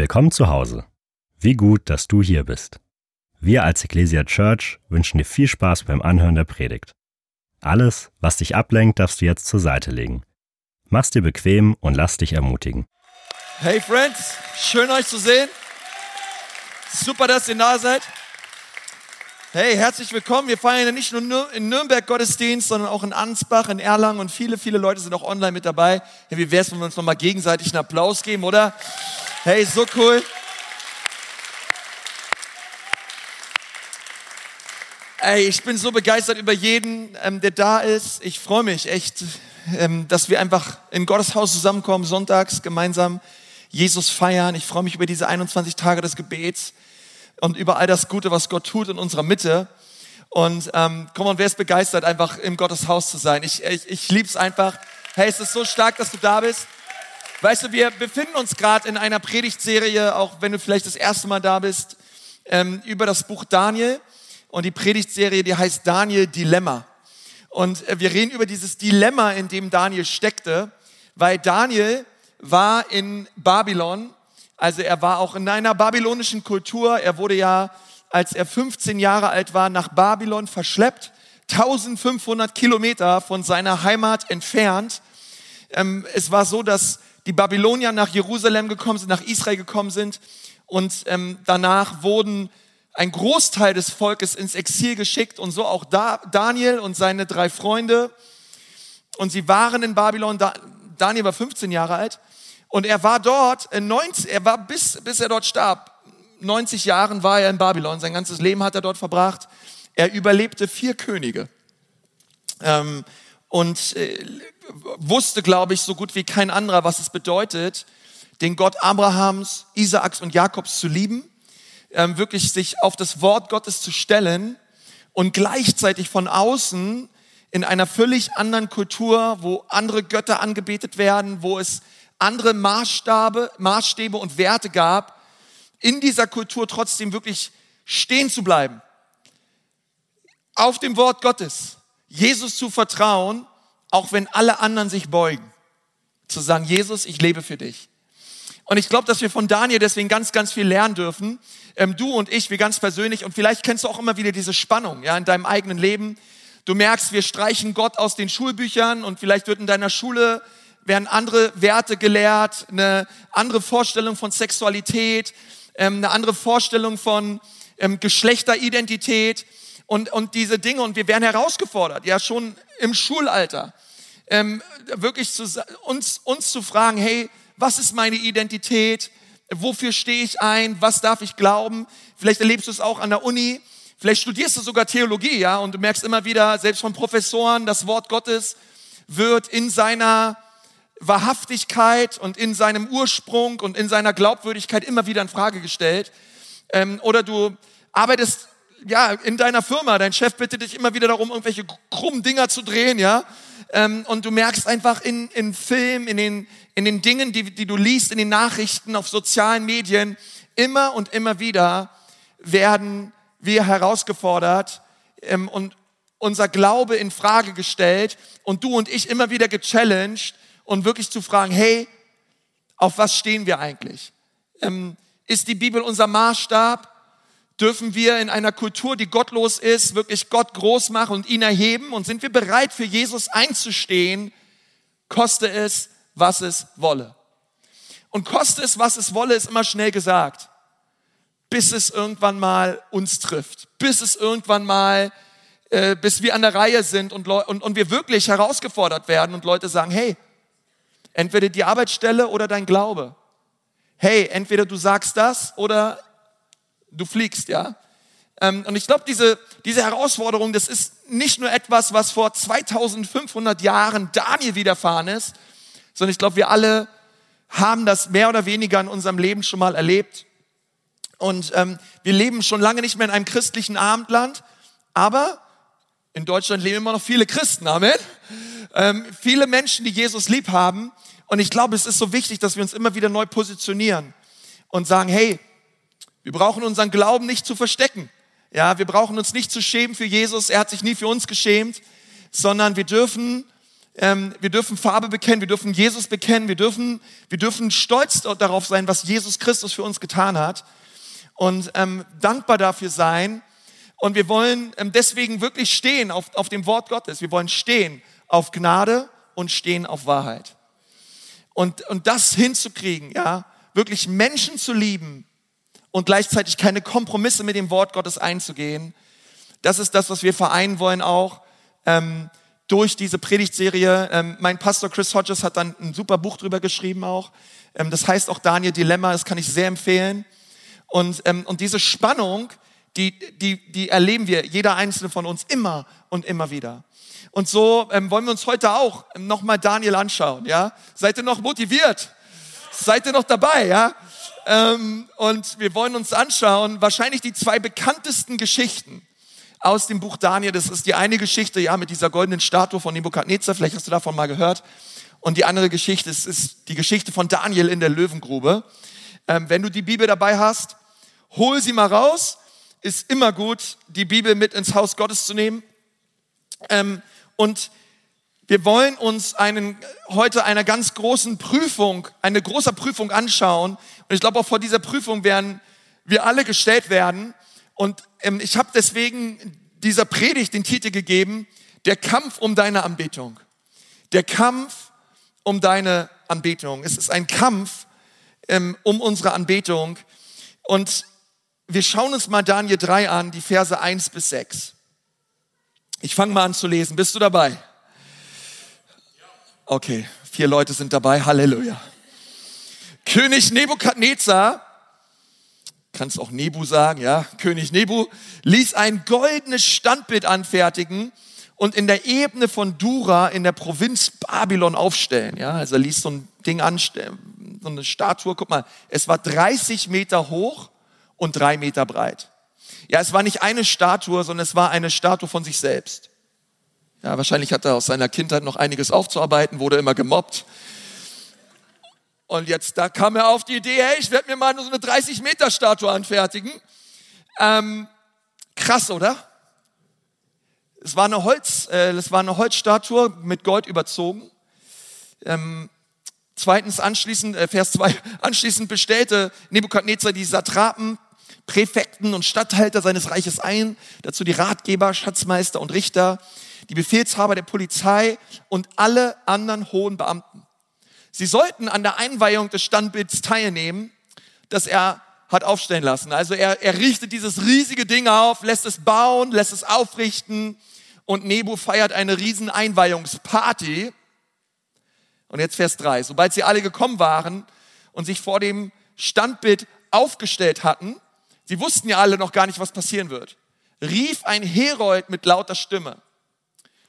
Willkommen zu Hause. Wie gut, dass du hier bist. Wir als Ecclesia Church wünschen dir viel Spaß beim Anhören der Predigt. Alles, was dich ablenkt, darfst du jetzt zur Seite legen. Mach's dir bequem und lass dich ermutigen. Hey Friends, schön euch zu sehen. Super, dass ihr da seid. Hey, herzlich willkommen. Wir feiern ja nicht nur in Nürnberg Gottesdienst, sondern auch in Ansbach, in Erlangen und viele, viele Leute sind auch online mit dabei. Hey, wie wär's, wenn wir uns nochmal gegenseitig einen Applaus geben, oder? Hey, so cool. Ey, ich bin so begeistert über jeden, ähm, der da ist. Ich freue mich echt, ähm, dass wir einfach in Gottes Haus zusammenkommen, sonntags gemeinsam Jesus feiern. Ich freue mich über diese 21 Tage des Gebets und über all das Gute, was Gott tut in unserer Mitte. Und ähm, komm on, wer ist begeistert, einfach im Gottes Haus zu sein? Ich, ich, ich liebe es einfach. Hey, es ist so stark, dass du da bist. Weißt du, wir befinden uns gerade in einer Predigtserie, auch wenn du vielleicht das erste Mal da bist, ähm, über das Buch Daniel. Und die Predigtserie, die heißt Daniel Dilemma. Und äh, wir reden über dieses Dilemma, in dem Daniel steckte, weil Daniel war in Babylon also er war auch in einer babylonischen Kultur. Er wurde ja, als er 15 Jahre alt war, nach Babylon verschleppt, 1500 Kilometer von seiner Heimat entfernt. Ähm, es war so, dass die Babylonier nach Jerusalem gekommen sind, nach Israel gekommen sind und ähm, danach wurden ein Großteil des Volkes ins Exil geschickt und so auch Daniel und seine drei Freunde. Und sie waren in Babylon. Daniel war 15 Jahre alt und er war dort, 90, er war bis, bis er dort starb, 90 Jahren war er in Babylon, sein ganzes Leben hat er dort verbracht. Er überlebte vier Könige ähm, und äh, wusste, glaube ich, so gut wie kein anderer, was es bedeutet, den Gott Abrahams, Isaaks und Jakobs zu lieben, ähm, wirklich sich auf das Wort Gottes zu stellen und gleichzeitig von außen in einer völlig anderen Kultur, wo andere Götter angebetet werden, wo es andere Maßstabe, Maßstäbe und Werte gab, in dieser Kultur trotzdem wirklich stehen zu bleiben. Auf dem Wort Gottes, Jesus zu vertrauen, auch wenn alle anderen sich beugen. Zu sagen, Jesus, ich lebe für dich. Und ich glaube, dass wir von Daniel deswegen ganz, ganz viel lernen dürfen. Ähm, du und ich, wir ganz persönlich. Und vielleicht kennst du auch immer wieder diese Spannung ja, in deinem eigenen Leben. Du merkst, wir streichen Gott aus den Schulbüchern und vielleicht wird in deiner Schule werden andere Werte gelehrt, eine andere Vorstellung von Sexualität, ähm, eine andere Vorstellung von ähm, Geschlechteridentität und, und diese Dinge. Und wir werden herausgefordert, ja schon im Schulalter, ähm, wirklich zu, uns, uns zu fragen, hey, was ist meine Identität? Wofür stehe ich ein? Was darf ich glauben? Vielleicht erlebst du es auch an der Uni. Vielleicht studierst du sogar Theologie, ja, und du merkst immer wieder, selbst von Professoren, das Wort Gottes wird in seiner Wahrhaftigkeit und in seinem Ursprung und in seiner Glaubwürdigkeit immer wieder in Frage gestellt. Ähm, oder du arbeitest ja in deiner Firma, dein Chef bittet dich immer wieder darum, irgendwelche krummen Dinger zu drehen, ja. Ähm, und du merkst einfach in, in Film, in den, in den Dingen, die, die du liest, in den Nachrichten, auf sozialen Medien, immer und immer wieder werden wir herausgefordert ähm, und unser Glaube in Frage gestellt und du und ich immer wieder gechallenged, und wirklich zu fragen, hey, auf was stehen wir eigentlich? Ähm, ist die Bibel unser Maßstab? Dürfen wir in einer Kultur, die gottlos ist, wirklich Gott groß machen und ihn erheben? Und sind wir bereit, für Jesus einzustehen, koste es, was es wolle? Und koste es, was es wolle, ist immer schnell gesagt. Bis es irgendwann mal uns trifft. Bis es irgendwann mal, äh, bis wir an der Reihe sind und, und, und wir wirklich herausgefordert werden und Leute sagen, hey, Entweder die Arbeitsstelle oder dein Glaube. Hey, entweder du sagst das oder du fliegst, ja. Ähm, und ich glaube, diese, diese Herausforderung, das ist nicht nur etwas, was vor 2500 Jahren Daniel widerfahren ist, sondern ich glaube, wir alle haben das mehr oder weniger in unserem Leben schon mal erlebt. Und ähm, wir leben schon lange nicht mehr in einem christlichen Abendland, aber in Deutschland leben immer noch viele Christen, Amen. Ähm, viele Menschen, die Jesus lieb haben. Und ich glaube, es ist so wichtig, dass wir uns immer wieder neu positionieren und sagen, hey, wir brauchen unseren Glauben nicht zu verstecken. Ja, wir brauchen uns nicht zu schämen für Jesus. Er hat sich nie für uns geschämt, sondern wir dürfen Ähm, wir dürfen Farbe bekennen, wir dürfen Jesus bekennen, wir dürfen, wir dürfen stolz darauf sein, was Jesus Christus für uns getan hat und ähm, dankbar dafür sein. Und wir wollen ähm, deswegen wirklich stehen auf, auf dem Wort Gottes. Wir wollen stehen auf Gnade und stehen auf Wahrheit. Und, und das hinzukriegen, ja, wirklich Menschen zu lieben und gleichzeitig keine Kompromisse mit dem Wort Gottes einzugehen, das ist das, was wir vereinen wollen auch ähm, durch diese Predigtserie. Ähm, mein Pastor Chris Hodges hat dann ein super Buch drüber geschrieben auch. Ähm, das heißt auch Daniel Dilemma, das kann ich sehr empfehlen. Und, ähm, und diese Spannung, die, die, die erleben wir, jeder einzelne von uns, immer und immer wieder. Und so ähm, wollen wir uns heute auch nochmal Daniel anschauen. Ja? Seid ihr noch motiviert? Seid ihr noch dabei? Ja? Ähm, und wir wollen uns anschauen, wahrscheinlich die zwei bekanntesten Geschichten aus dem Buch Daniel. Das ist die eine Geschichte, ja, mit dieser goldenen Statue von Nebukadnezar. Vielleicht hast du davon mal gehört. Und die andere Geschichte ist, ist die Geschichte von Daniel in der Löwengrube. Ähm, wenn du die Bibel dabei hast, hol sie mal raus. Ist immer gut, die Bibel mit ins Haus Gottes zu nehmen. Ähm, und wir wollen uns einen, heute einer ganz großen Prüfung, eine große Prüfung anschauen. Und ich glaube, auch vor dieser Prüfung werden wir alle gestellt werden. Und ähm, ich habe deswegen dieser Predigt den Titel gegeben, der Kampf um deine Anbetung. Der Kampf um deine Anbetung. Es ist ein Kampf ähm, um unsere Anbetung. Und wir schauen uns mal Daniel 3 an, die Verse 1 bis 6. Ich fange mal an zu lesen. Bist du dabei? Okay, vier Leute sind dabei. Halleluja. König Nebukadnezar kannst auch Nebu sagen, ja, König Nebu, ließ ein goldenes Standbild anfertigen und in der Ebene von Dura in der Provinz Babylon aufstellen. Ja, also er ließ so ein Ding anstellen, so eine Statue. Guck mal, es war 30 Meter hoch und drei Meter breit. Ja, es war nicht eine Statue, sondern es war eine Statue von sich selbst. Ja, wahrscheinlich hat er aus seiner Kindheit noch einiges aufzuarbeiten, wurde immer gemobbt. Und jetzt, da kam er auf die Idee, hey, ich werde mir mal so eine 30-Meter-Statue anfertigen. Ähm, krass, oder? Es war eine Holz, äh, es war eine Holzstatue mit Gold überzogen. Ähm, zweitens anschließend, äh, Vers 2, anschließend bestellte Nebukadnezar die Satrapen, Präfekten und Statthalter seines Reiches ein, dazu die Ratgeber, Schatzmeister und Richter, die Befehlshaber der Polizei und alle anderen hohen Beamten. Sie sollten an der Einweihung des Standbilds teilnehmen, das er hat aufstellen lassen. Also er, er richtet dieses riesige Ding auf, lässt es bauen, lässt es aufrichten und Nebu feiert eine riesen Einweihungsparty. Und jetzt Vers 3. Sobald sie alle gekommen waren und sich vor dem Standbild aufgestellt hatten, sie wussten ja alle noch gar nicht, was passieren wird, rief ein Herold mit lauter Stimme.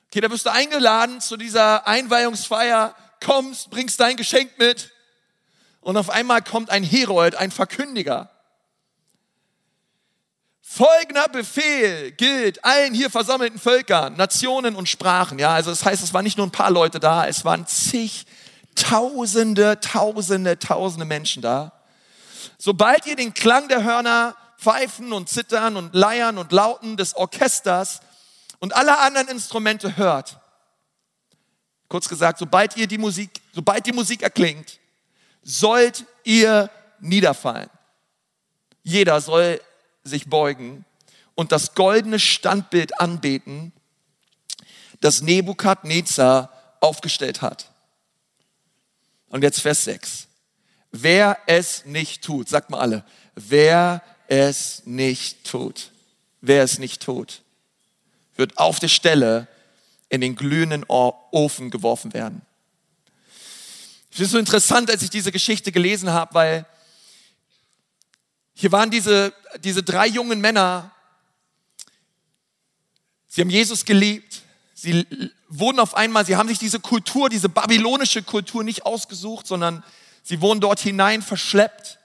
Okay, da wirst du eingeladen zu dieser Einweihungsfeier kommst, bringst dein Geschenk mit und auf einmal kommt ein Herold, ein Verkündiger. Folgender Befehl gilt allen hier versammelten Völkern, Nationen und Sprachen. Ja, also das heißt, es waren nicht nur ein paar Leute da, es waren zig, tausende, tausende, tausende Menschen da. Sobald ihr den Klang der Hörner, Pfeifen und Zittern und Leiern und Lauten des Orchesters und aller anderen Instrumente hört, Kurz gesagt, sobald ihr die Musik, sobald die Musik erklingt, sollt ihr niederfallen. Jeder soll sich beugen und das goldene Standbild anbeten, das Nebukadnezar aufgestellt hat. Und jetzt Vers 6. Wer es nicht tut, sagt mal alle, wer es nicht tut, wer es nicht tut, wird auf der Stelle in den glühenden Ofen geworfen werden. Es ist so interessant, als ich diese Geschichte gelesen habe, weil hier waren diese, diese drei jungen Männer, sie haben Jesus geliebt, sie wurden auf einmal, sie haben sich diese Kultur, diese babylonische Kultur nicht ausgesucht, sondern sie wurden dort hinein verschleppt.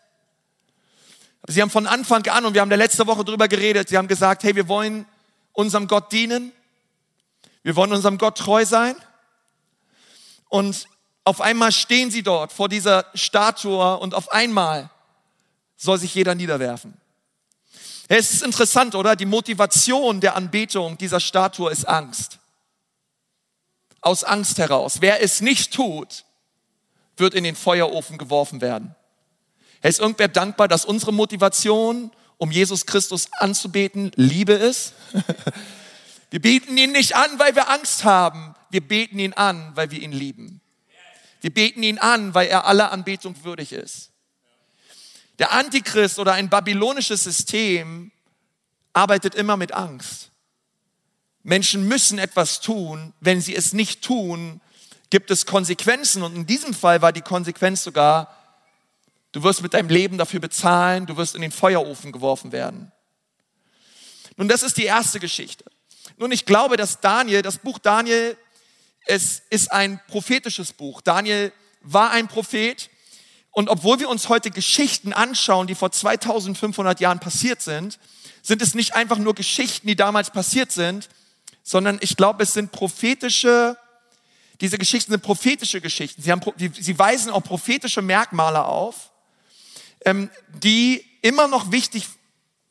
Sie haben von Anfang an, und wir haben da letzte Woche drüber geredet, sie haben gesagt, hey, wir wollen unserem Gott dienen, wir wollen unserem Gott treu sein. Und auf einmal stehen sie dort vor dieser Statue und auf einmal soll sich jeder niederwerfen. Es ist interessant, oder? Die Motivation der Anbetung dieser Statue ist Angst. aus Angst heraus. Wer es nicht tut, wird in den Feuerofen geworfen werden. Hey, ist irgendwer dankbar, dass unsere Motivation, um Jesus Christus anzubeten, Liebe ist? Wir beten ihn nicht an, weil wir Angst haben. Wir beten ihn an, weil wir ihn lieben. Wir beten ihn an, weil er aller Anbetung würdig ist. Der Antichrist oder ein babylonisches System arbeitet immer mit Angst. Menschen müssen etwas tun. Wenn sie es nicht tun, gibt es Konsequenzen. Und in diesem Fall war die Konsequenz sogar, du wirst mit deinem Leben dafür bezahlen, du wirst in den Feuerofen geworfen werden. Nun, das ist die erste Geschichte. Nun, ich glaube, dass Daniel, das Buch Daniel, es ist ein prophetisches Buch. Daniel war ein Prophet. Und obwohl wir uns heute Geschichten anschauen, die vor 2500 Jahren passiert sind, sind es nicht einfach nur Geschichten, die damals passiert sind, sondern ich glaube, es sind prophetische, diese Geschichten sind prophetische Geschichten. Sie, haben, sie weisen auch prophetische Merkmale auf, die immer noch wichtig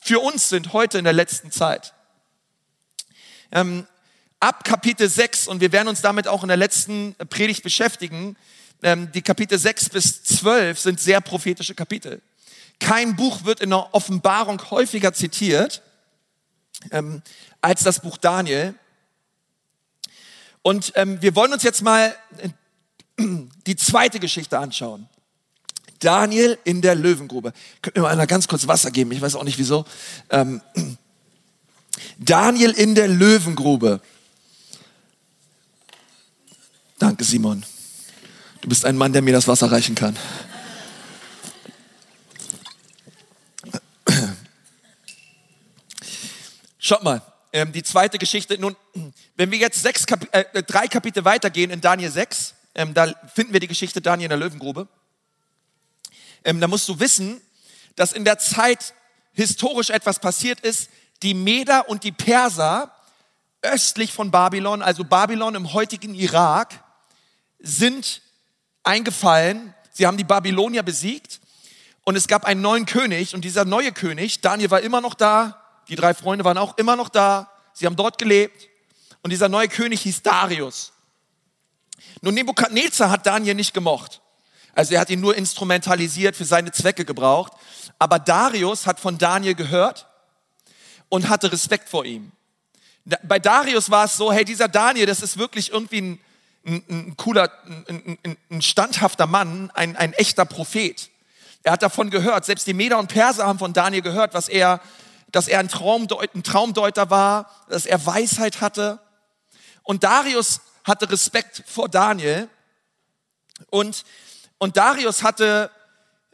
für uns sind heute in der letzten Zeit. Ähm, ab Kapitel 6, und wir werden uns damit auch in der letzten Predigt beschäftigen, ähm, die Kapitel 6 bis 12 sind sehr prophetische Kapitel. Kein Buch wird in der Offenbarung häufiger zitiert ähm, als das Buch Daniel. Und ähm, wir wollen uns jetzt mal äh, die zweite Geschichte anschauen. Daniel in der Löwengrube. Könnt ihr mal einer ganz kurz Wasser geben? Ich weiß auch nicht wieso. Ähm, Daniel in der Löwengrube. Danke, Simon. Du bist ein Mann, der mir das Wasser reichen kann. Schaut mal, ähm, die zweite Geschichte. Nun, wenn wir jetzt sechs Kapi äh, drei Kapitel weitergehen in Daniel 6, ähm, da finden wir die Geschichte Daniel in der Löwengrube. Ähm, da musst du wissen, dass in der Zeit historisch etwas passiert ist. Die Meder und die Perser östlich von Babylon, also Babylon im heutigen Irak, sind eingefallen. Sie haben die Babylonier besiegt und es gab einen neuen König und dieser neue König, Daniel war immer noch da, die drei Freunde waren auch immer noch da. Sie haben dort gelebt. Und dieser neue König hieß Darius. Nun, Nebukadnezar hat Daniel nicht gemocht. Also er hat ihn nur instrumentalisiert, für seine Zwecke gebraucht. Aber Darius hat von Daniel gehört und hatte Respekt vor ihm. Bei Darius war es so, hey, dieser Daniel, das ist wirklich irgendwie ein, ein, ein cooler, ein, ein, standhafter Mann, ein, ein echter Prophet. Er hat davon gehört, selbst die Meder und Perser haben von Daniel gehört, was er dass er ein, Traumdeut ein Traumdeuter war, dass er Weisheit hatte. Und Darius hatte Respekt vor Daniel. Und, und Darius hatte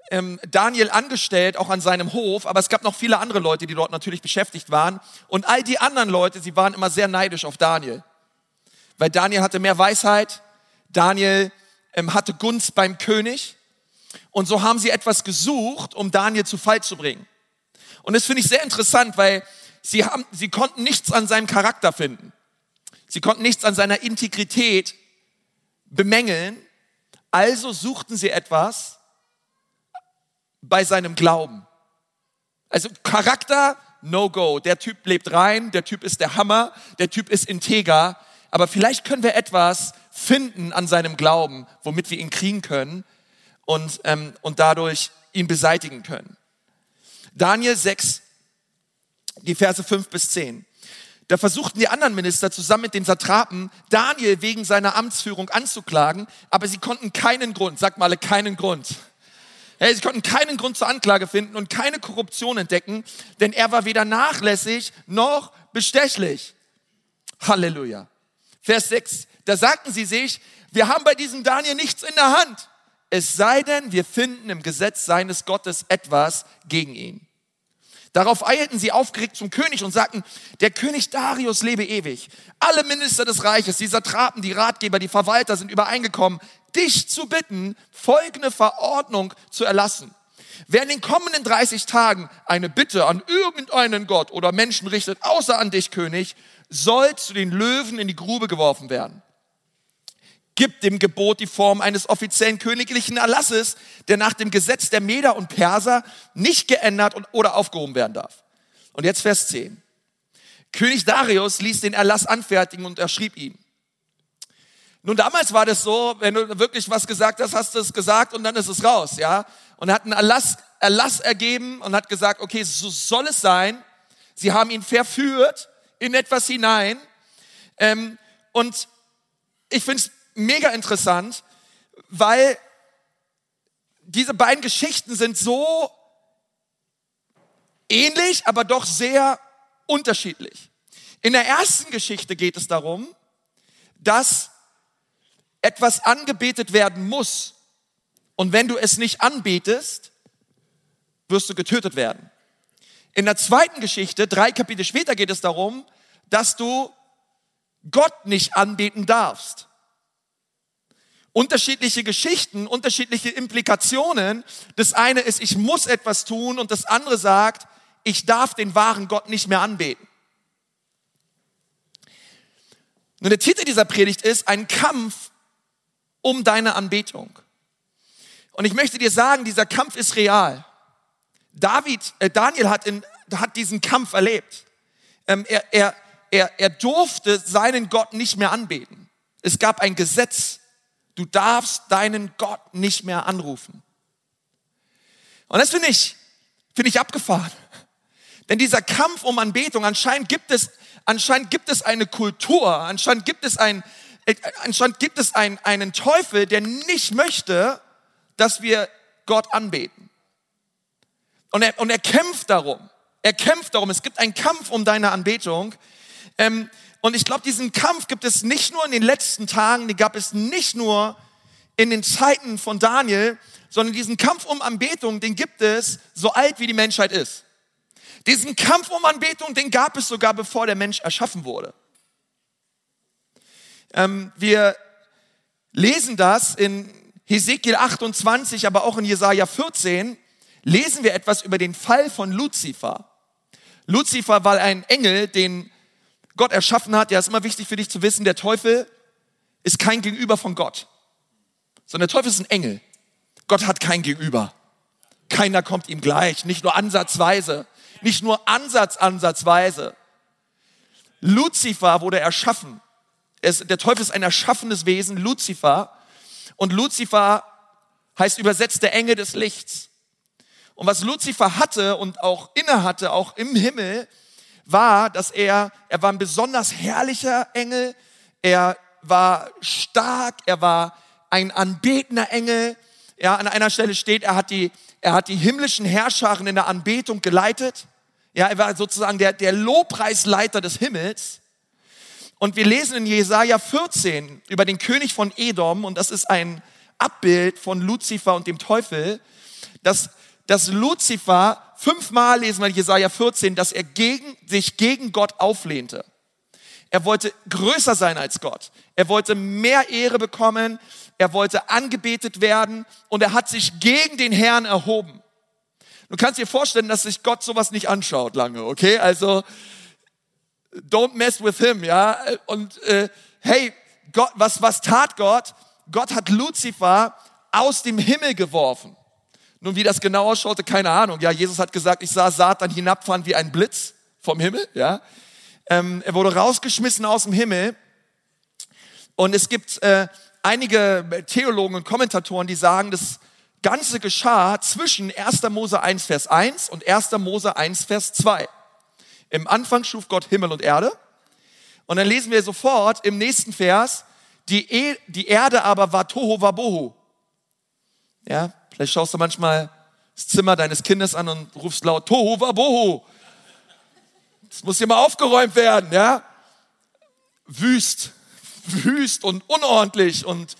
ähm, Daniel angestellt, auch an seinem Hof, aber es gab noch viele andere Leute, die dort natürlich beschäftigt waren. Und all die anderen Leute, sie waren immer sehr neidisch auf Daniel. Weil Daniel hatte mehr Weisheit, Daniel ähm, hatte Gunst beim König. Und so haben sie etwas gesucht, um Daniel zu Fall zu bringen. Und das finde ich sehr interessant, weil sie, haben, sie konnten nichts an seinem Charakter finden. Sie konnten nichts an seiner Integrität bemängeln. Also suchten sie etwas bei seinem Glauben. Also Charakter, no go. Der Typ lebt rein, der Typ ist der Hammer, der Typ ist integer. Aber vielleicht können wir etwas finden an seinem Glauben, womit wir ihn kriegen können und, ähm, und dadurch ihn beseitigen können. Daniel 6, die Verse 5 bis 10. Da versuchten die anderen Minister zusammen mit den Satrapen Daniel wegen seiner Amtsführung anzuklagen, aber sie konnten keinen Grund, sag mal keinen Grund. Hey, sie konnten keinen Grund zur Anklage finden und keine Korruption entdecken, denn er war weder nachlässig noch bestechlich. Halleluja. Vers 6. Da sagten sie sich, wir haben bei diesem Daniel nichts in der Hand es sei denn, wir finden im Gesetz seines Gottes etwas gegen ihn. Darauf eilten sie aufgeregt zum König und sagten, der König Darius lebe ewig. Alle Minister des Reiches, die Satrapen, die Ratgeber, die Verwalter sind übereingekommen, dich zu bitten, folgende Verordnung zu erlassen. Wer in den kommenden 30 Tagen eine Bitte an irgendeinen Gott oder Menschen richtet, außer an dich, König, soll zu den Löwen in die Grube geworfen werden gibt dem Gebot die Form eines offiziellen königlichen Erlasses, der nach dem Gesetz der Meder und Perser nicht geändert oder aufgehoben werden darf. Und jetzt Vers 10. König Darius ließ den Erlass anfertigen und er schrieb ihm, Nun, damals war das so, wenn du wirklich was gesagt hast, hast du es gesagt und dann ist es raus, ja. Und er hat einen Erlass, Erlass ergeben und hat gesagt, okay, so soll es sein. Sie haben ihn verführt in etwas hinein. Ähm, und ich finde es mega interessant, weil diese beiden Geschichten sind so ähnlich, aber doch sehr unterschiedlich. In der ersten Geschichte geht es darum, dass etwas angebetet werden muss. Und wenn du es nicht anbetest, wirst du getötet werden. In der zweiten Geschichte, drei Kapitel später, geht es darum, dass du Gott nicht anbeten darfst. Unterschiedliche Geschichten, unterschiedliche Implikationen. Das eine ist, ich muss etwas tun und das andere sagt, ich darf den wahren Gott nicht mehr anbeten. Nun, der Titel dieser Predigt ist ein Kampf um deine Anbetung. Und ich möchte dir sagen, dieser Kampf ist real. David, äh, Daniel hat, in, hat diesen Kampf erlebt. Ähm, er, er, er, er durfte seinen Gott nicht mehr anbeten. Es gab ein Gesetz. Du darfst deinen Gott nicht mehr anrufen. Und das finde ich, finde ich abgefahren. Denn dieser Kampf um Anbetung, anscheinend gibt es, anscheinend gibt es eine Kultur, anscheinend gibt es ein, äh, anscheinend gibt es einen, einen Teufel, der nicht möchte, dass wir Gott anbeten. Und er, und er kämpft darum. Er kämpft darum. Es gibt einen Kampf um deine Anbetung. Ähm, und ich glaube, diesen Kampf gibt es nicht nur in den letzten Tagen, den gab es nicht nur in den Zeiten von Daniel, sondern diesen Kampf um Anbetung, den gibt es so alt wie die Menschheit ist. Diesen Kampf um Anbetung, den gab es sogar bevor der Mensch erschaffen wurde. Ähm, wir lesen das in Hesekiel 28, aber auch in Jesaja 14, lesen wir etwas über den Fall von Luzifer. Luzifer war ein Engel, den Gott erschaffen hat. Ja, ist immer wichtig für dich zu wissen, der Teufel ist kein Gegenüber von Gott, sondern der Teufel ist ein Engel. Gott hat kein Gegenüber. Keiner kommt ihm gleich, nicht nur ansatzweise, nicht nur Ansatz, ansatzweise. Luzifer wurde erschaffen es, der Teufel ist ein erschaffenes Wesen, Luzifer. Und Luzifer heißt übersetzt der Engel des Lichts. Und was Luzifer hatte und auch innehatte, auch im Himmel, war, dass er, er war ein besonders herrlicher Engel, er war stark, er war ein anbetender Engel. Ja, an einer Stelle steht, er hat die, er hat die himmlischen Herrscharen in der Anbetung geleitet. Ja, er war sozusagen der, der Lobpreisleiter des Himmels. Und wir lesen in Jesaja 14 über den König von Edom, und das ist ein Abbild von Luzifer und dem Teufel, dass, dass Luzifer, fünfmal lesen wir in Jesaja 14, dass er gegen, sich gegen Gott auflehnte. Er wollte größer sein als Gott. Er wollte mehr Ehre bekommen. Er wollte angebetet werden und er hat sich gegen den Herrn erhoben. Du kannst dir vorstellen, dass sich Gott sowas nicht anschaut lange, okay? Also, don't mess with him, ja. Und äh, hey, Gott, was, was tat Gott? Gott hat Luzifer aus dem Himmel geworfen. Nun, wie das genau ausschaute, keine Ahnung. Ja, Jesus hat gesagt, ich sah Satan hinabfahren wie ein Blitz vom Himmel, ja. Ähm, er wurde rausgeschmissen aus dem Himmel. Und es gibt äh, einige Theologen und Kommentatoren, die sagen, das Ganze geschah zwischen 1. Mose 1, Vers 1 und 1. Mose 1, Vers 2. Im Anfang schuf Gott Himmel und Erde. Und dann lesen wir sofort im nächsten Vers, die, e die Erde aber war Tohu Wabohu. Ja, vielleicht schaust du manchmal das Zimmer deines Kindes an und rufst laut Tohu Wabohu. Das muss hier mal aufgeräumt werden, ja? Wüst, wüst und unordentlich und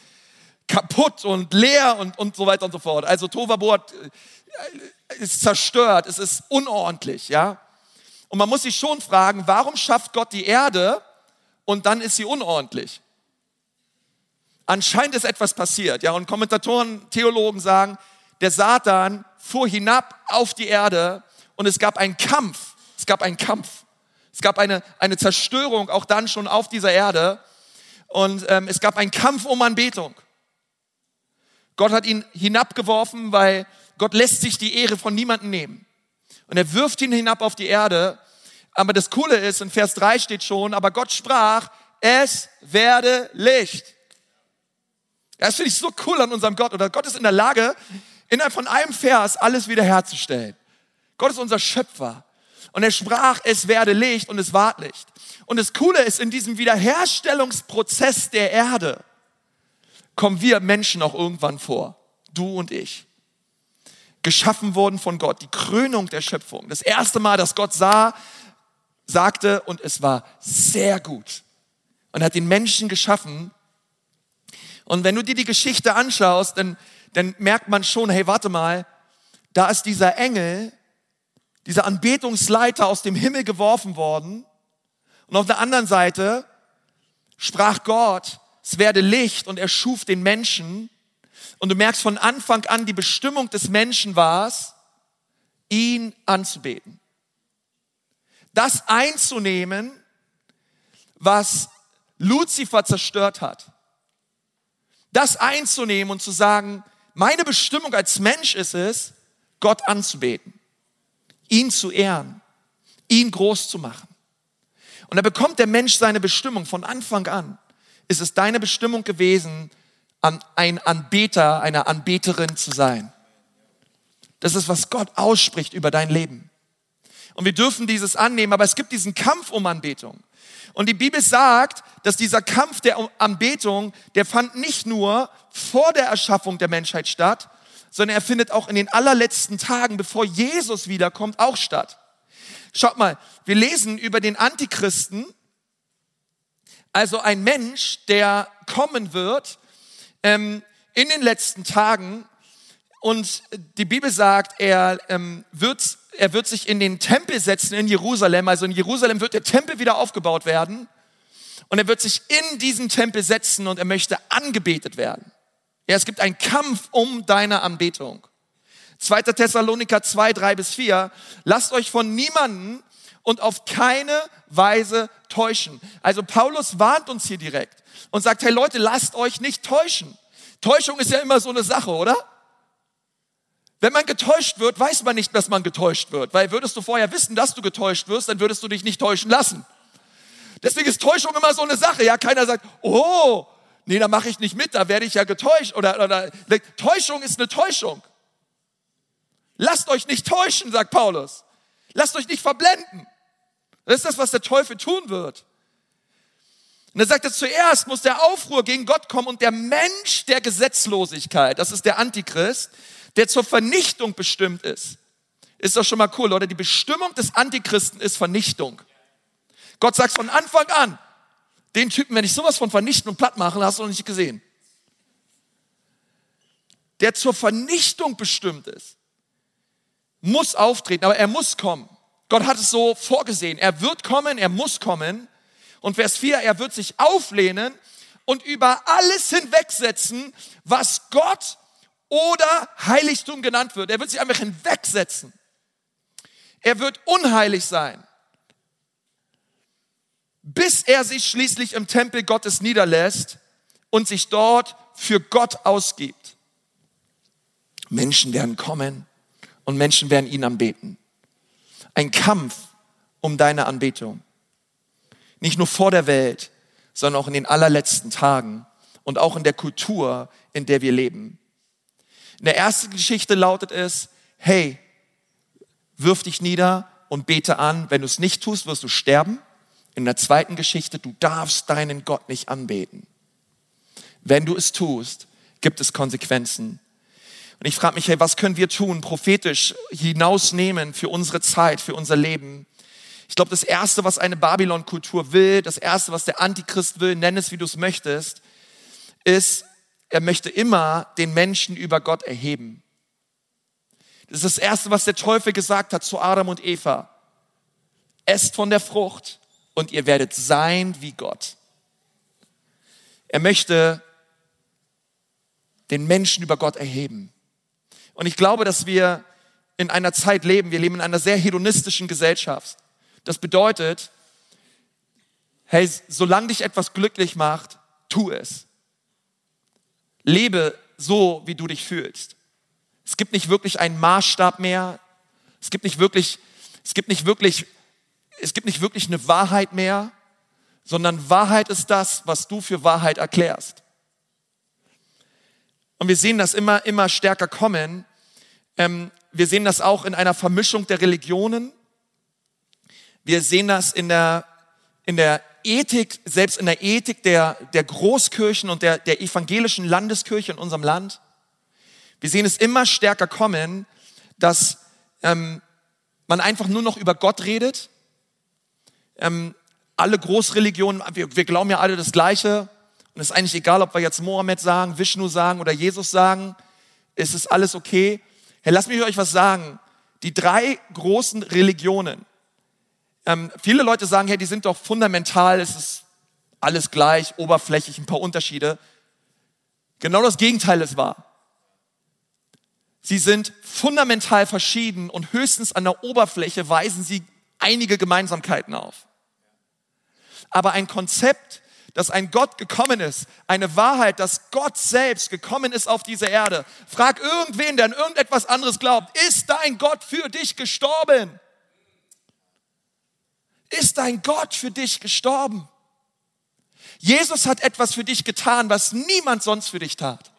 kaputt und leer und, und so weiter und so fort. Also Tovabo hat, äh, ist zerstört, es ist unordentlich, ja? Und man muss sich schon fragen, warum schafft Gott die Erde und dann ist sie unordentlich? Anscheinend ist etwas passiert, ja. Und Kommentatoren, Theologen sagen, der Satan fuhr hinab auf die Erde und es gab einen Kampf. Es gab einen Kampf. Es gab eine, eine Zerstörung auch dann schon auf dieser Erde. Und ähm, es gab einen Kampf um Anbetung. Gott hat ihn hinabgeworfen, weil Gott lässt sich die Ehre von niemandem nehmen und er wirft ihn hinab auf die Erde. Aber das Coole ist, in Vers 3 steht schon, aber Gott sprach, es werde Licht. Das finde ich so cool an unserem Gott. Oder Gott ist in der Lage, innerhalb von einem Vers alles wiederherzustellen. Gott ist unser Schöpfer. Und er sprach, es werde Licht und es ward Licht. Und das Coole ist, in diesem Wiederherstellungsprozess der Erde kommen wir Menschen auch irgendwann vor. Du und ich. Geschaffen worden von Gott. Die Krönung der Schöpfung. Das erste Mal, dass Gott sah, sagte, und es war sehr gut. Und hat den Menschen geschaffen. Und wenn du dir die Geschichte anschaust, dann, dann merkt man schon, hey, warte mal, da ist dieser Engel, dieser Anbetungsleiter aus dem Himmel geworfen worden. Und auf der anderen Seite sprach Gott, es werde Licht und er schuf den Menschen. Und du merkst von Anfang an, die Bestimmung des Menschen war es, ihn anzubeten. Das einzunehmen, was Luzifer zerstört hat. Das einzunehmen und zu sagen, meine Bestimmung als Mensch ist es, Gott anzubeten, ihn zu ehren, ihn groß zu machen. Und da bekommt der Mensch seine Bestimmung von Anfang an. Ist es deine Bestimmung gewesen, ein Anbeter, eine Anbeterin zu sein? Das ist, was Gott ausspricht über dein Leben. Und wir dürfen dieses annehmen, aber es gibt diesen Kampf um Anbetung. Und die Bibel sagt, dass dieser Kampf der Anbetung, der fand nicht nur vor der Erschaffung der Menschheit statt, sondern er findet auch in den allerletzten Tagen, bevor Jesus wiederkommt, auch statt. Schaut mal, wir lesen über den Antichristen, also ein Mensch, der kommen wird ähm, in den letzten Tagen und die Bibel sagt, er ähm, wird er wird sich in den Tempel setzen in Jerusalem. Also in Jerusalem wird der Tempel wieder aufgebaut werden. Und er wird sich in diesen Tempel setzen und er möchte angebetet werden. Ja, es gibt einen Kampf um deine Anbetung. 2. Thessaloniker 2, 3 bis 4. Lasst euch von niemanden und auf keine Weise täuschen. Also Paulus warnt uns hier direkt und sagt, hey Leute, lasst euch nicht täuschen. Täuschung ist ja immer so eine Sache, oder? Wenn man getäuscht wird, weiß man nicht, dass man getäuscht wird, weil würdest du vorher wissen, dass du getäuscht wirst, dann würdest du dich nicht täuschen lassen. Deswegen ist Täuschung immer so eine Sache. Ja, keiner sagt, oh, nee, da mache ich nicht mit, da werde ich ja getäuscht. Oder, oder Täuschung ist eine Täuschung. Lasst euch nicht täuschen, sagt Paulus. Lasst euch nicht verblenden. Das ist das, was der Teufel tun wird. Und er sagt, zuerst muss der Aufruhr gegen Gott kommen und der Mensch der Gesetzlosigkeit, das ist der Antichrist, der zur Vernichtung bestimmt ist. Ist doch schon mal cool, oder? Die Bestimmung des Antichristen ist Vernichtung. Gott sagt von Anfang an, den Typen, wenn ich sowas von vernichten und platt machen, hast du noch nicht gesehen. Der zur Vernichtung bestimmt ist, muss auftreten, aber er muss kommen. Gott hat es so vorgesehen. Er wird kommen, er muss kommen. Und Vers 4, er wird sich auflehnen und über alles hinwegsetzen, was Gott oder Heiligtum genannt wird. Er wird sich einfach hinwegsetzen. Er wird unheilig sein, bis er sich schließlich im Tempel Gottes niederlässt und sich dort für Gott ausgibt. Menschen werden kommen und Menschen werden ihn anbeten. Ein Kampf um deine Anbetung. Nicht nur vor der Welt, sondern auch in den allerletzten Tagen und auch in der Kultur, in der wir leben. In der ersten Geschichte lautet es, hey, wirf dich nieder und bete an. Wenn du es nicht tust, wirst du sterben. In der zweiten Geschichte, du darfst deinen Gott nicht anbeten. Wenn du es tust, gibt es Konsequenzen. Und ich frage mich, hey, was können wir tun, prophetisch hinausnehmen für unsere Zeit, für unser Leben? Ich glaube, das Erste, was eine Babylon-Kultur will, das Erste, was der Antichrist will, nenn es, wie du es möchtest, ist er möchte immer den Menschen über Gott erheben. Das ist das Erste, was der Teufel gesagt hat zu Adam und Eva. Esst von der Frucht und ihr werdet sein wie Gott. Er möchte den Menschen über Gott erheben. Und ich glaube, dass wir in einer Zeit leben, wir leben in einer sehr hedonistischen Gesellschaft. Das bedeutet, hey, solange dich etwas glücklich macht, tu es. Lebe so, wie du dich fühlst. Es gibt nicht wirklich einen Maßstab mehr. Es gibt nicht wirklich, es gibt nicht wirklich, es gibt nicht wirklich eine Wahrheit mehr, sondern Wahrheit ist das, was du für Wahrheit erklärst. Und wir sehen das immer, immer stärker kommen. Ähm, wir sehen das auch in einer Vermischung der Religionen. Wir sehen das in der, in der Ethik, selbst in der Ethik der, der Großkirchen und der, der evangelischen Landeskirche in unserem Land. Wir sehen es immer stärker kommen, dass ähm, man einfach nur noch über Gott redet. Ähm, alle Großreligionen, wir, wir glauben ja alle das Gleiche. Und es ist eigentlich egal, ob wir jetzt Mohammed sagen, Vishnu sagen oder Jesus sagen. Es ist alles okay. Hey, lasst mich euch was sagen. Die drei großen Religionen, ähm, viele Leute sagen, hey, die sind doch fundamental, es ist alles gleich, oberflächlich, ein paar Unterschiede. Genau das Gegenteil ist wahr. Sie sind fundamental verschieden und höchstens an der Oberfläche weisen sie einige Gemeinsamkeiten auf. Aber ein Konzept, dass ein Gott gekommen ist, eine Wahrheit, dass Gott selbst gekommen ist auf diese Erde. Frag irgendwen, der an irgendetwas anderes glaubt, ist dein Gott für dich gestorben? Ist dein Gott für dich gestorben. Jesus hat etwas für dich getan, was niemand sonst für dich tat.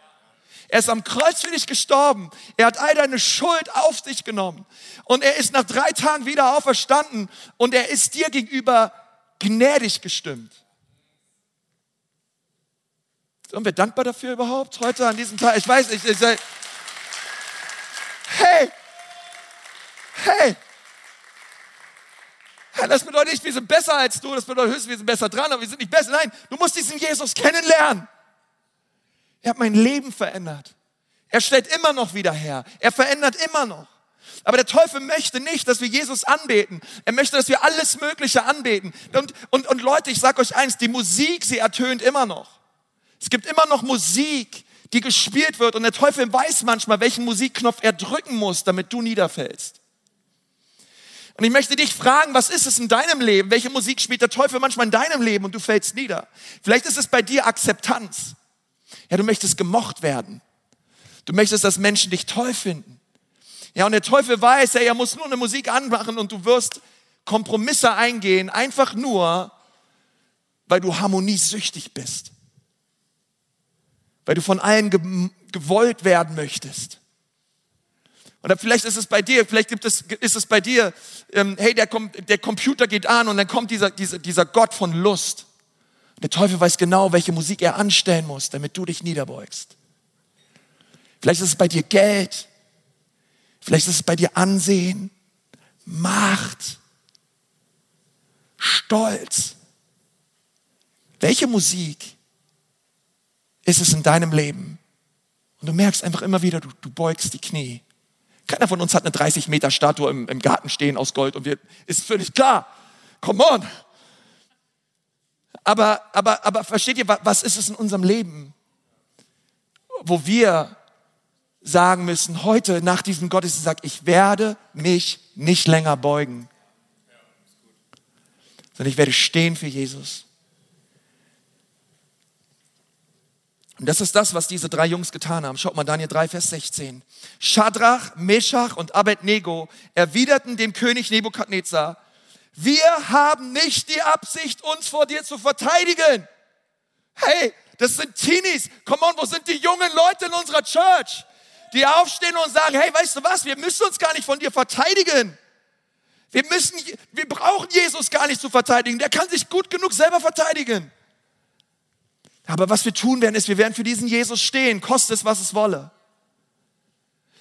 Er ist am Kreuz für dich gestorben. Er hat all deine Schuld auf sich genommen. Und er ist nach drei Tagen wieder auferstanden und er ist dir gegenüber gnädig gestimmt. Sind wir dankbar dafür überhaupt heute an diesem Tag? Ich weiß nicht. Ich, ich, hey, hey, das bedeutet nicht, wir sind besser als du, das bedeutet höchstens, wir sind besser dran, aber wir sind nicht besser. Nein, du musst diesen Jesus kennenlernen. Er hat mein Leben verändert. Er stellt immer noch wieder her. Er verändert immer noch. Aber der Teufel möchte nicht, dass wir Jesus anbeten. Er möchte, dass wir alles Mögliche anbeten. Und, und, und Leute, ich sage euch eins, die Musik, sie ertönt immer noch. Es gibt immer noch Musik, die gespielt wird. Und der Teufel weiß manchmal, welchen Musikknopf er drücken muss, damit du niederfällst. Und ich möchte dich fragen, was ist es in deinem Leben? Welche Musik spielt der Teufel manchmal in deinem Leben und du fällst nieder? Vielleicht ist es bei dir Akzeptanz. Ja, du möchtest gemocht werden. Du möchtest, dass Menschen dich toll finden. Ja, und der Teufel weiß, ja, er muss nur eine Musik anmachen und du wirst Kompromisse eingehen, einfach nur, weil du harmoniesüchtig bist. Weil du von allen gewollt werden möchtest. Oder vielleicht ist es bei dir, vielleicht gibt es, ist es bei dir, ähm, hey, der, der Computer geht an und dann kommt dieser, dieser, dieser Gott von Lust. Der Teufel weiß genau, welche Musik er anstellen muss, damit du dich niederbeugst. Vielleicht ist es bei dir Geld. Vielleicht ist es bei dir Ansehen, Macht, Stolz. Welche Musik ist es in deinem Leben? Und du merkst einfach immer wieder, du, du beugst die Knie keiner von uns hat eine 30 Meter Statue im, im Garten stehen aus Gold und wir, ist völlig klar. Come on. Aber, aber, aber versteht ihr, was ist es in unserem Leben, wo wir sagen müssen, heute nach diesem Gottesdienst ich werde mich nicht länger beugen, sondern ich werde stehen für Jesus. Und das ist das, was diese drei Jungs getan haben. Schaut mal, Daniel 3, Vers 16. Shadrach, Meshach und Abednego erwiderten dem König Nebukadnezar, wir haben nicht die Absicht, uns vor dir zu verteidigen. Hey, das sind Teenies. Come on, wo sind die jungen Leute in unserer Church? Die aufstehen und sagen, hey, weißt du was, wir müssen uns gar nicht von dir verteidigen. Wir müssen, wir brauchen Jesus gar nicht zu verteidigen. Der kann sich gut genug selber verteidigen. Aber was wir tun werden, ist, wir werden für diesen Jesus stehen, koste es, was es wolle.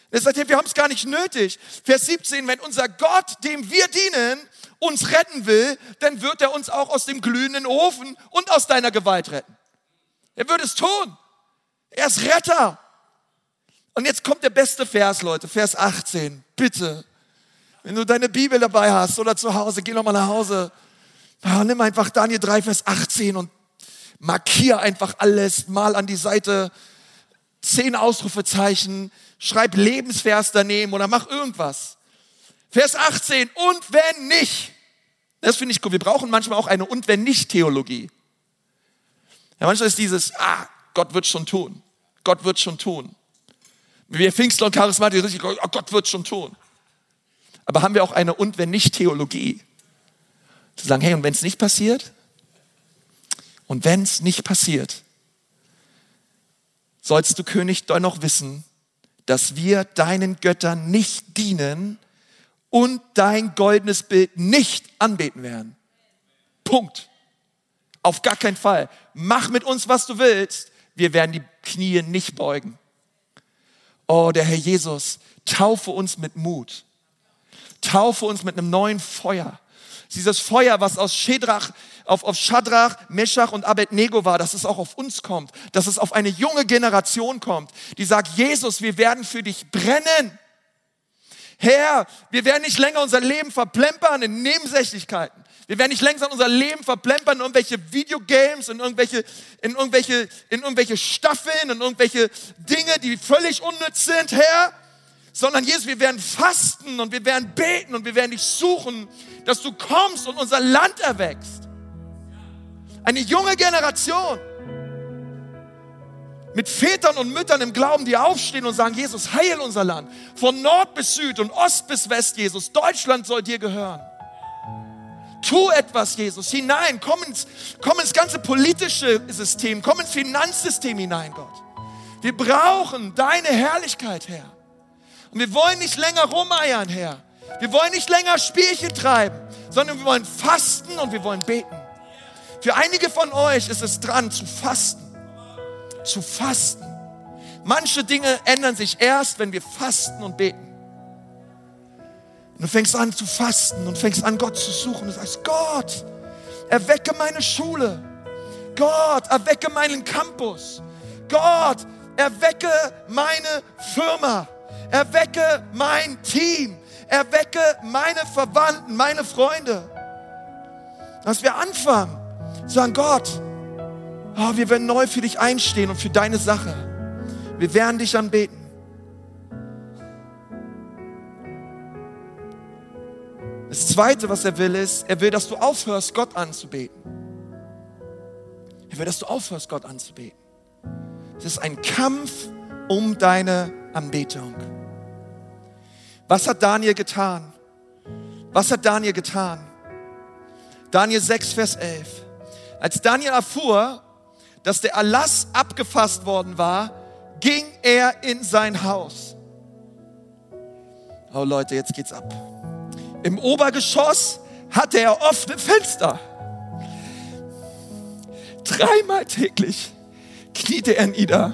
Er sagt, wir haben es gar nicht nötig. Vers 17, wenn unser Gott, dem wir dienen, uns retten will, dann wird er uns auch aus dem glühenden Ofen und aus deiner Gewalt retten. Er wird es tun. Er ist Retter. Und jetzt kommt der beste Vers, Leute, Vers 18. Bitte, wenn du deine Bibel dabei hast oder zu Hause, geh nochmal nach Hause. nimm einfach Daniel 3, Vers 18 und markier einfach alles, mal an die Seite zehn Ausrufezeichen, schreib Lebensvers daneben oder mach irgendwas. Vers 18, und wenn nicht, das finde ich gut, wir brauchen manchmal auch eine und wenn nicht Theologie. Ja, manchmal ist dieses, ah, Gott wird schon tun. Gott wird schon tun. Wir Pfingstler und Charismatiker, oh, Gott wird schon tun. Aber haben wir auch eine und wenn nicht Theologie? Zu sagen, hey, und wenn es nicht passiert? Und wenn es nicht passiert, sollst du König dennoch wissen, dass wir deinen Göttern nicht dienen und dein goldenes Bild nicht anbeten werden. Punkt. Auf gar keinen Fall. Mach mit uns, was du willst. Wir werden die Knie nicht beugen. Oh, der Herr Jesus, taufe uns mit Mut. Taufe uns mit einem neuen Feuer. Dieses Feuer, was aus Shedrach, auf, auf Shadrach, Meshach und Abednego war, dass es auch auf uns kommt, dass es auf eine junge Generation kommt, die sagt, Jesus, wir werden für dich brennen. Herr, wir werden nicht länger unser Leben verplempern in Nebensächlichkeiten. Wir werden nicht länger unser Leben verplempern in irgendwelche Videogames, in irgendwelche, in irgendwelche, in irgendwelche Staffeln, in irgendwelche Dinge, die völlig unnütz sind, Herr sondern Jesus, wir werden fasten und wir werden beten und wir werden dich suchen, dass du kommst und unser Land erwächst. Eine junge Generation mit Vätern und Müttern im Glauben, die aufstehen und sagen, Jesus, heil unser Land. Von Nord bis Süd und Ost bis West, Jesus. Deutschland soll dir gehören. Tu etwas, Jesus, hinein. Komm ins, komm ins ganze politische System. Komm ins Finanzsystem hinein, Gott. Wir brauchen deine Herrlichkeit, Herr. Und wir wollen nicht länger rumeiern, Herr. Wir wollen nicht länger Spielchen treiben, sondern wir wollen fasten und wir wollen beten. Für einige von euch ist es dran zu fasten. Zu fasten. Manche Dinge ändern sich erst, wenn wir fasten und beten. Und du fängst an zu fasten und fängst an, Gott zu suchen. Du sagst, Gott, erwecke meine Schule. Gott, erwecke meinen Campus. Gott, erwecke meine Firma. Erwecke mein Team. Erwecke meine Verwandten, meine Freunde. Dass wir anfangen, sagen, Gott, oh, wir werden neu für dich einstehen und für deine Sache. Wir werden dich anbeten. Das Zweite, was er will, ist, er will, dass du aufhörst, Gott anzubeten. Er will, dass du aufhörst, Gott anzubeten. Es ist ein Kampf um deine Anbetung. Was hat Daniel getan? Was hat Daniel getan? Daniel 6, Vers 11. Als Daniel erfuhr, dass der Erlass abgefasst worden war, ging er in sein Haus. Oh Leute, jetzt geht's ab. Im Obergeschoss hatte er offene Fenster. Dreimal täglich kniete er nieder,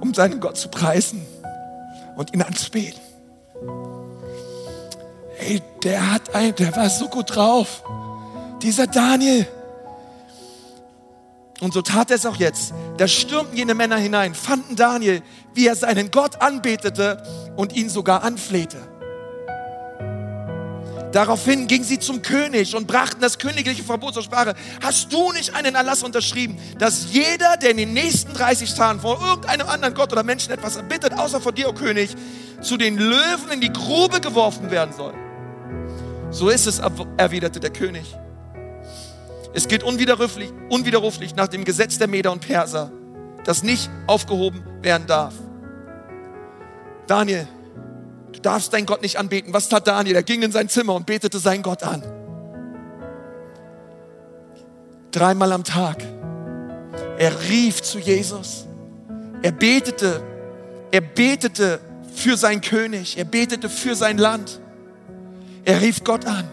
um seinen Gott zu preisen und ihn anzubeten ey, der hat ein, der war so gut drauf. Dieser Daniel. Und so tat er es auch jetzt. Da stürmten jene Männer hinein, fanden Daniel, wie er seinen Gott anbetete und ihn sogar anflehte. Daraufhin gingen sie zum König und brachten das königliche Verbot zur Sprache. Hast du nicht einen Erlass unterschrieben, dass jeder, der in den nächsten 30 Tagen vor irgendeinem anderen Gott oder Menschen etwas erbittet, außer vor dir, o oh König, zu den Löwen in die Grube geworfen werden soll? So ist es, erwiderte der König. Es geht unwiderruflich, unwiderruflich nach dem Gesetz der Meder und Perser, das nicht aufgehoben werden darf. Daniel, du darfst deinen Gott nicht anbeten. Was tat Daniel? Er ging in sein Zimmer und betete seinen Gott an. Dreimal am Tag. Er rief zu Jesus. Er betete. Er betete für seinen König. Er betete für sein Land. Er rief Gott an.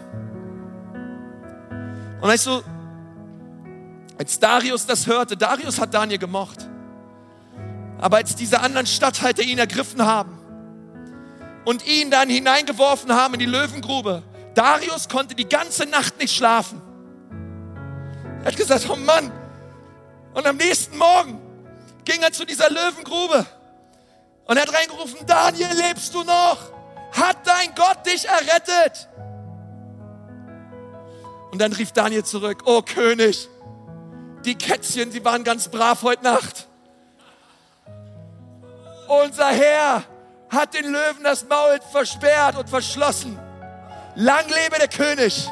Und weißt du, als Darius das hörte, Darius hat Daniel gemocht. Aber als diese anderen Statthalter ihn ergriffen haben und ihn dann hineingeworfen haben in die Löwengrube, Darius konnte die ganze Nacht nicht schlafen. Er hat gesagt, oh Mann. Und am nächsten Morgen ging er zu dieser Löwengrube und er hat reingerufen, Daniel, lebst du noch? hat dein Gott dich errettet? Und dann rief Daniel zurück, oh König, die Kätzchen, sie waren ganz brav heute Nacht. Unser Herr hat den Löwen das Maul versperrt und verschlossen. Lang lebe der König.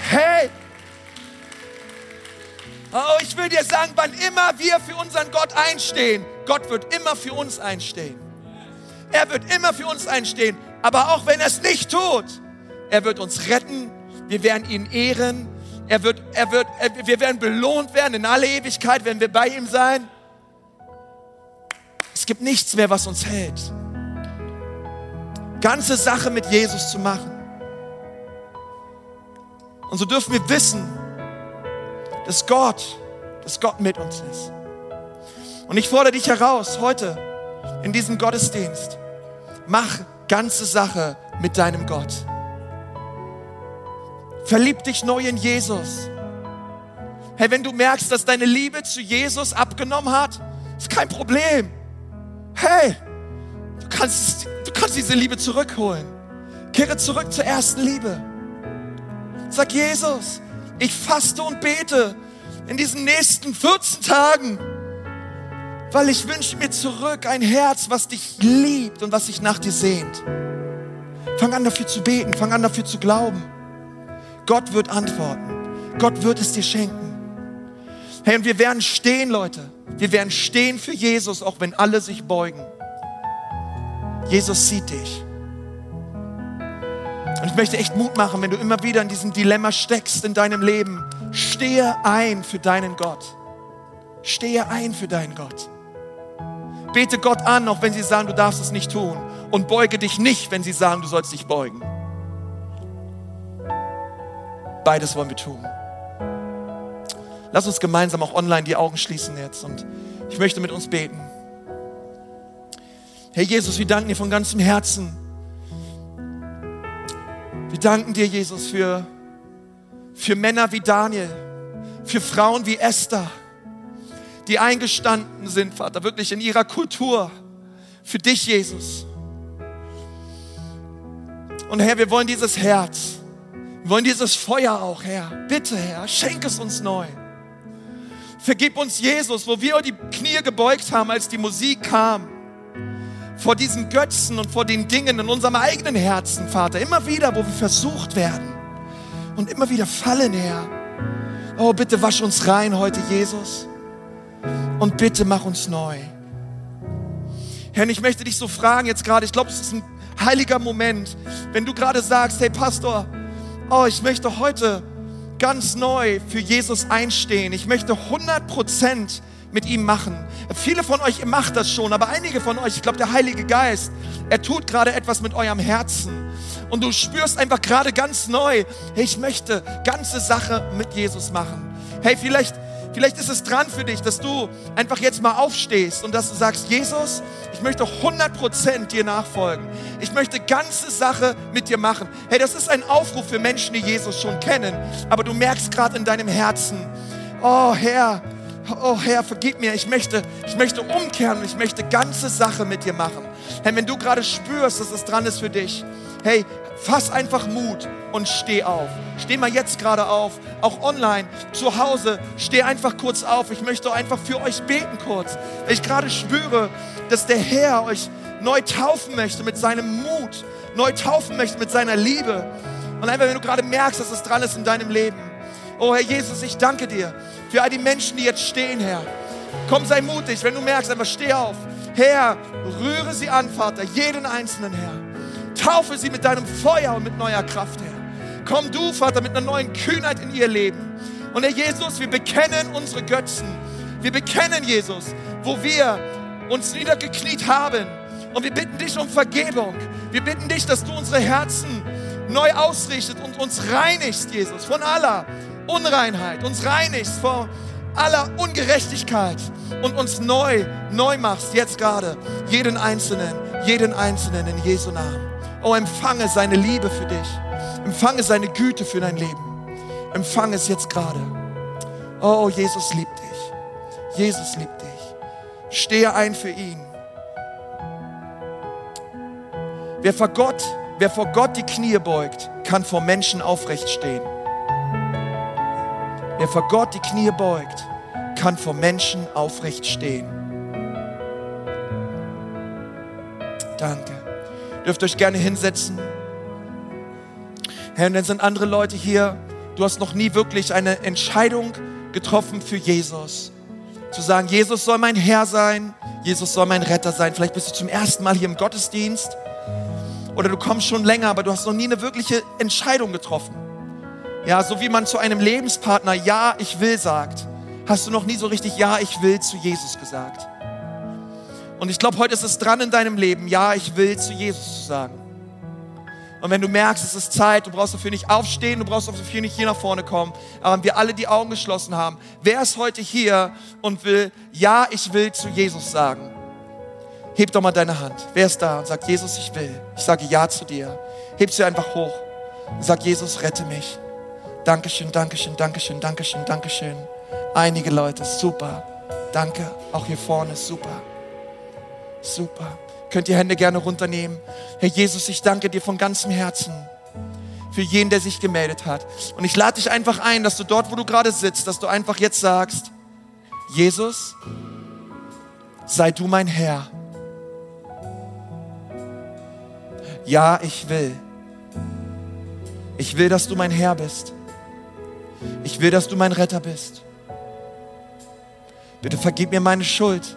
Hey, Oh, ich will dir sagen, wann immer wir für unseren Gott einstehen, Gott wird immer für uns einstehen. Er wird immer für uns einstehen. Aber auch wenn er es nicht tut, er wird uns retten. Wir werden ihn ehren Er wird, er wird, er, wir werden belohnt werden in alle Ewigkeit, wenn wir bei ihm sein. Es gibt nichts mehr, was uns hält. Ganze Sache mit Jesus zu machen. Und so dürfen wir wissen, dass Gott, dass Gott mit uns ist. Und ich fordere dich heraus heute in diesem Gottesdienst. Mach ganze Sache mit deinem Gott. Verlieb dich neu in Jesus. Hey, wenn du merkst, dass deine Liebe zu Jesus abgenommen hat, ist kein Problem. Hey, du kannst, du kannst diese Liebe zurückholen. Kehre zurück zur ersten Liebe. Sag Jesus, ich faste und bete in diesen nächsten 14 Tagen, weil ich wünsche mir zurück ein Herz, was dich liebt und was sich nach dir sehnt. Fang an dafür zu beten, fang an dafür zu glauben. Gott wird antworten. Gott wird es dir schenken. Hey, und wir werden stehen, Leute. Wir werden stehen für Jesus, auch wenn alle sich beugen. Jesus sieht dich. Und ich möchte echt Mut machen, wenn du immer wieder in diesem Dilemma steckst in deinem Leben. Stehe ein für deinen Gott. Stehe ein für deinen Gott. Bete Gott an, auch wenn sie sagen, du darfst es nicht tun. Und beuge dich nicht, wenn sie sagen, du sollst dich beugen. Beides wollen wir tun. Lass uns gemeinsam auch online die Augen schließen jetzt und ich möchte mit uns beten. Herr Jesus, wir danken dir von ganzem Herzen. Wir danken dir, Jesus, für, für Männer wie Daniel, für Frauen wie Esther, die eingestanden sind, Vater, wirklich in ihrer Kultur, für dich, Jesus. Und Herr, wir wollen dieses Herz, wir wollen dieses Feuer auch, Herr. Bitte, Herr, schenk es uns neu. Vergib uns, Jesus, wo wir die Knie gebeugt haben, als die Musik kam. Vor diesen Götzen und vor den Dingen in unserem eigenen Herzen, Vater. Immer wieder, wo wir versucht werden und immer wieder fallen, Herr. Oh, bitte wasch uns rein heute, Jesus. Und bitte mach uns neu. Herr, ich möchte dich so fragen jetzt gerade, ich glaube, es ist ein heiliger Moment, wenn du gerade sagst, hey Pastor, oh, ich möchte heute ganz neu für Jesus einstehen. Ich möchte 100% mit ihm machen. Viele von euch, macht das schon, aber einige von euch, ich glaube, der Heilige Geist, er tut gerade etwas mit eurem Herzen. Und du spürst einfach gerade ganz neu, hey, ich möchte ganze Sache mit Jesus machen. Hey, vielleicht Vielleicht ist es dran für dich, dass du einfach jetzt mal aufstehst und dass du sagst, Jesus, ich möchte 100% dir nachfolgen. Ich möchte ganze Sache mit dir machen. Hey, das ist ein Aufruf für Menschen, die Jesus schon kennen. Aber du merkst gerade in deinem Herzen, oh Herr, oh Herr, vergib mir, ich möchte, ich möchte umkehren und ich möchte ganze Sache mit dir machen. Hey, wenn du gerade spürst, dass es dran ist für dich, hey, fass einfach Mut und steh auf. Steh mal jetzt gerade auf, auch online, zu Hause, steh einfach kurz auf. Ich möchte einfach für euch beten kurz, ich gerade spüre, dass der Herr euch neu taufen möchte mit seinem Mut, neu taufen möchte mit seiner Liebe. Und einfach, wenn du gerade merkst, dass es dran ist in deinem Leben. Oh Herr Jesus, ich danke dir für all die Menschen, die jetzt stehen, Herr. Komm, sei mutig, wenn du merkst, einfach steh auf. Herr, rühre sie an, Vater, jeden einzelnen, Herr. Taufe sie mit deinem Feuer und mit neuer Kraft, Herr. Komm du, Vater, mit einer neuen Kühnheit in ihr Leben. Und Herr Jesus, wir bekennen unsere Götzen. Wir bekennen, Jesus, wo wir uns niedergekniet haben. Und wir bitten dich um Vergebung. Wir bitten dich, dass du unsere Herzen neu ausrichtest und uns reinigst, Jesus, von aller Unreinheit, uns reinigst vor aller Ungerechtigkeit und uns neu, neu machst, jetzt gerade, jeden Einzelnen, jeden Einzelnen in Jesu Namen. Oh, empfange seine Liebe für dich. Empfange seine Güte für dein Leben. Empfange es jetzt gerade. Oh, Jesus liebt dich. Jesus liebt dich. Stehe ein für ihn. Wer vor Gott, wer vor Gott die Knie beugt, kann vor Menschen aufrecht stehen. Wer vor Gott die Knie beugt, kann vor Menschen aufrecht stehen. Danke. Dürft euch gerne hinsetzen. Herr, und dann sind andere Leute hier. Du hast noch nie wirklich eine Entscheidung getroffen für Jesus. Zu sagen, Jesus soll mein Herr sein, Jesus soll mein Retter sein. Vielleicht bist du zum ersten Mal hier im Gottesdienst oder du kommst schon länger, aber du hast noch nie eine wirkliche Entscheidung getroffen. Ja, so wie man zu einem Lebenspartner Ja, ich will sagt, hast du noch nie so richtig Ja, ich will zu Jesus gesagt. Und ich glaube, heute ist es dran in deinem Leben, Ja, ich will zu Jesus sagen. Und wenn du merkst, es ist Zeit, du brauchst dafür nicht aufstehen, du brauchst dafür nicht hier nach vorne kommen, aber wir alle die Augen geschlossen haben, wer ist heute hier und will, ja, ich will zu Jesus sagen? Heb doch mal deine Hand. Wer ist da und sagt, Jesus, ich will. Ich sage Ja zu dir. Heb sie einfach hoch und sag, Jesus, rette mich. Dankeschön, Dankeschön, Dankeschön, Dankeschön, Dankeschön. Einige Leute, super. Danke. Auch hier vorne, super. Super. Könnt ihr Hände gerne runternehmen. Herr Jesus, ich danke dir von ganzem Herzen für jeden, der sich gemeldet hat. Und ich lade dich einfach ein, dass du dort, wo du gerade sitzt, dass du einfach jetzt sagst, Jesus, sei du mein Herr. Ja, ich will. Ich will, dass du mein Herr bist. Ich will, dass du mein Retter bist. Bitte vergib mir meine Schuld